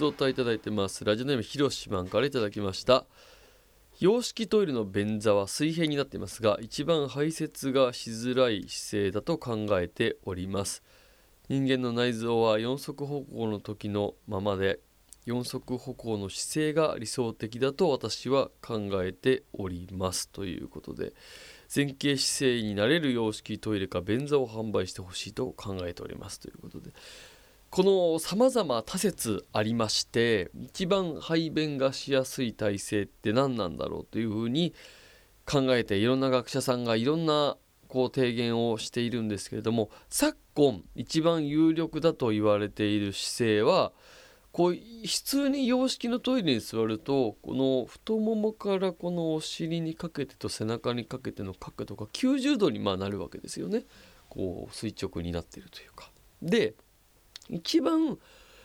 つお答えいただいてます。ラジオネームひろしマンからいただきました。洋式トイレの便座は水平になっていますが一番排泄がしづらい姿勢だと考えております。人間の内臓は四足歩行の時のままで四足歩行の姿勢が理想的だと私は考えておりますということで前傾姿勢になれる洋式トイレか便座を販売してほしいと考えておりますということでこのさまざま多説ありまして一番排便がしやすい体勢って何なんだろうというふうに考えていろんな学者さんがいろんなこう提言をしているんですけれども昨今一番有力だと言われている姿勢はこう普通に洋式のトイレに座るとこの太ももからこのお尻にかけてと背中にかけての角度が90度にまあなるわけですよねこう垂直になっているというか。で一番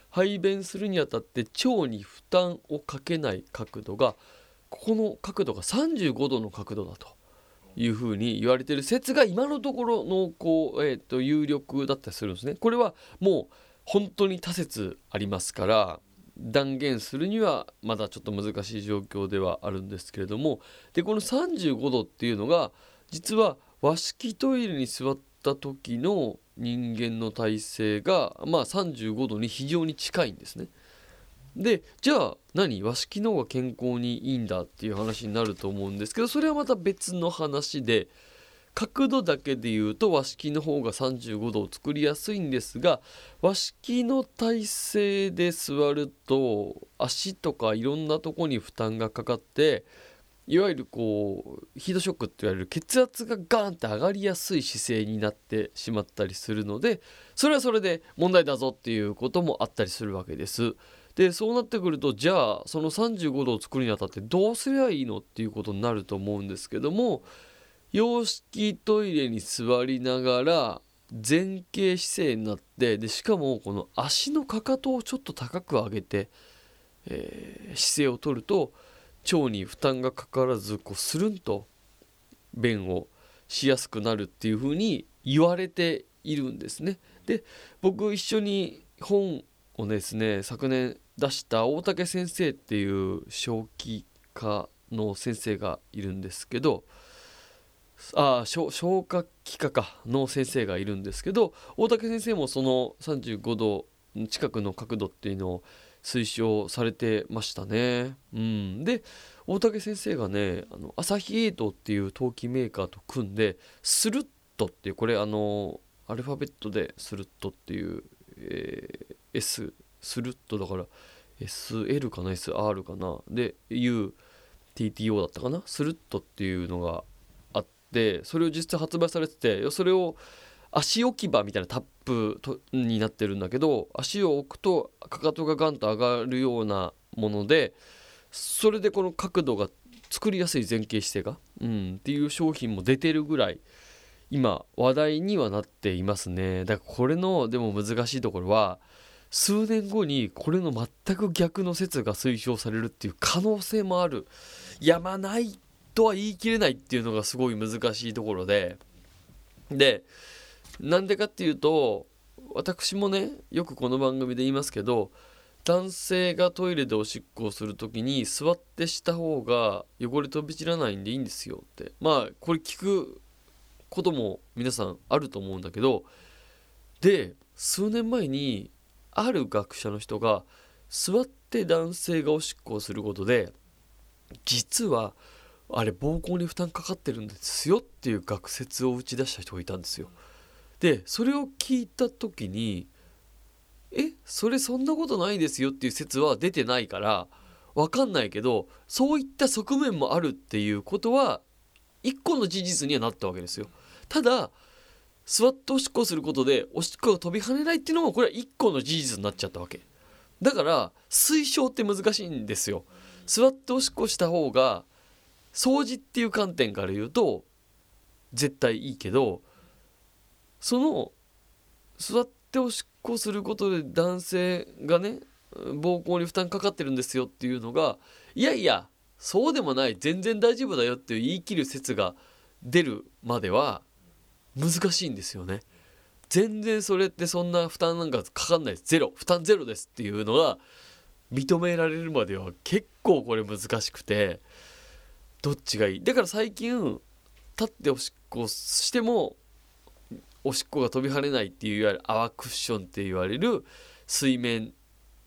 排便するにあたって腸に負担をかけない角度がここの角度が35度の角度だというふうに言われている説が今のところのこう、えー、と有力だったりするんですね。これはもう本当に多説ありますから断言するにはまだちょっと難しい状況ではあるんですけれどもでこの35度っていうのが実は和式トイレに座った時の人間の体勢がまあ35度に非常に近いんですね。でじゃあ何？和式の方が健康にいいんだっていう話になると思うんですけどそれはまた別の話で角度だけで言うと和式の方が35度を作りやすいんですが和式の体勢で座ると足とかいろんなとこに負担がかかっていわゆるこうヒートショックって言われる血圧がガーンって上がりやすい姿勢になってしまったりするのでそれはそれで問題だぞっていうこともあったりするわけです。でそうなってくるとじゃあその35度を作るにあたってどうすりゃいいのっていうことになると思うんですけども洋式トイレに座りながら前傾姿勢になってでしかもこの足のかかとをちょっと高く上げて、えー、姿勢をとると腸に負担がかからずこうスルンと便をしやすくなるっていうふうに言われているんですね。で僕一緒に本をですね昨年出した大竹先生っていう正気科の先生がいるんですけどあ消化器科かの先生がいるんですけど大竹先生もその35度近くの角度っていうのを推奨されてましたね。うん、で大竹先生がねあのアサヒエイトっていう陶器メーカーと組んでスルットっていうこれあのアルファベットでスルットっていう、えー、S スルットだから SL かな SR かなで UTTO だったかなスルットっていうのがあってそれを実際発売されててそれを足置き場みたいなタップになってるんだけど足を置くとかかとがガンと上がるようなものでそれでこの角度が作りやすい前傾姿勢が、うん、っていう商品も出てるぐらい今話題にはなっていますね。だからこれのでも難しいところは数年後にこれの全く逆の説が推奨されるっていう可能性もあるやまないとは言い切れないっていうのがすごい難しいところででなんでかっていうと私もねよくこの番組で言いますけど男性がトイレでおしっこをする時に座ってした方が汚れ飛び散らないんでいいんですよってまあこれ聞くことも皆さんあると思うんだけどで数年前にある学者の人が座って男性がおしっこをすることで実はあれ膀胱に負担かかってるんですよっていう学説を打ち出した人がいたんですよ。でそれを聞いた時にえそれそんなことないですよっていう説は出てないから分かんないけどそういった側面もあるっていうことは一個の事実にはなったわけですよ。ただ座っておしっこすることでおしっこが飛び跳ねないっていうのもこれは一個の事実になっちゃったわけ。だから推奨って難しいんですよ。座っておしっこした方が掃除っていう観点から言うと絶対いいけどその座っておしっこすることで男性がね膀胱に負担かかってるんですよっていうのがいやいやそうでもない全然大丈夫だよって言い切る説が出るまでは難しいんですよね。全然それってそんな負担なんかかかんないですゼロ負担ゼロですっていうのが認められるまでは結構これ難しくてどっちがいい？だから最近立っておしっこしてもおしっこが飛び跳ねないっていういわゆる泡クッションって言われる水面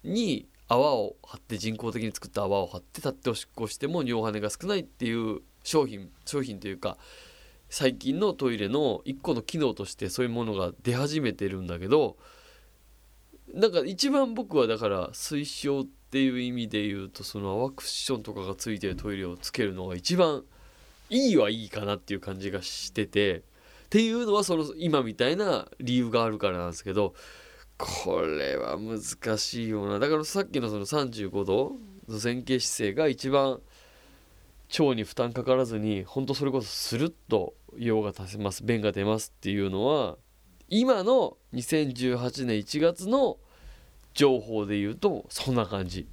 に泡を張って人工的に作った泡を張って立っておしっこしても尿跳ねが少ないっていう商品商品というか最近のトイレの一個の機能としてそういうものが出始めてるんだけどなんか一番僕はだから推奨っていう意味で言うとその泡クッションとかがついてるトイレをつけるのが一番いいはいいかなっていう感じがしててっていうのはその今みたいな理由があるからなんですけどこれは難しいような。だからさっきのその35度の前傾姿勢が一番腸に負担かからずにほんとそれこそスルッと用が足せます便が出ますっていうのは今の2018年1月の情報で言うとそんな感じ。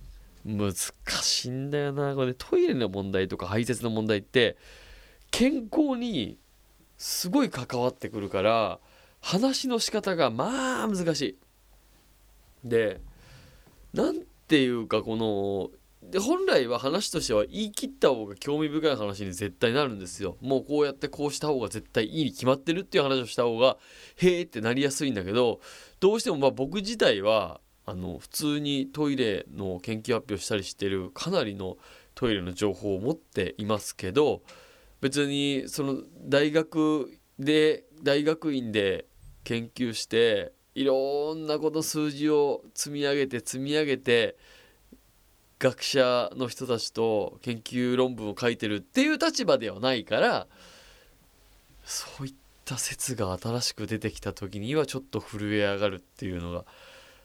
難しいんだよな。これ、トイレの問題とか排泄の問題って健康にすごい関わってくるから話の仕方がまあ難しい。で何ていうかこので本来は話としては言い切った方が興味深い話に絶対なるんですよ。もうこうやってこうした方が絶対いいに決まってるっていう話をした方がへえってなりやすいんだけどどうしてもまあ僕自体はあの普通にトイレの研究発表したりしてるかなりのトイレの情報を持っていますけど別にその大学で大学院で研究していろんなこと数字を積み上げて積み上げて学者の人たちと研究論文を書いてるっていう立場ではないからそういった説が新しく出てきた時にはちょっと震え上がるっていうのが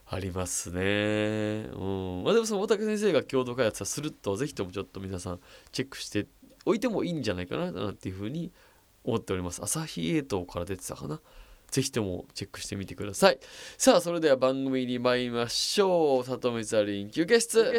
ありますね。うん、まあでもその大竹先生が共同開発はすると是非ともちょっと皆さんチェックして置いてもいいんじゃないかななんていうふうに思っております。朝日エイトから出てたかな。ぜひともチェックしてみてください。さあ、それでは番組に参りましょう。里見ザリン休憩室。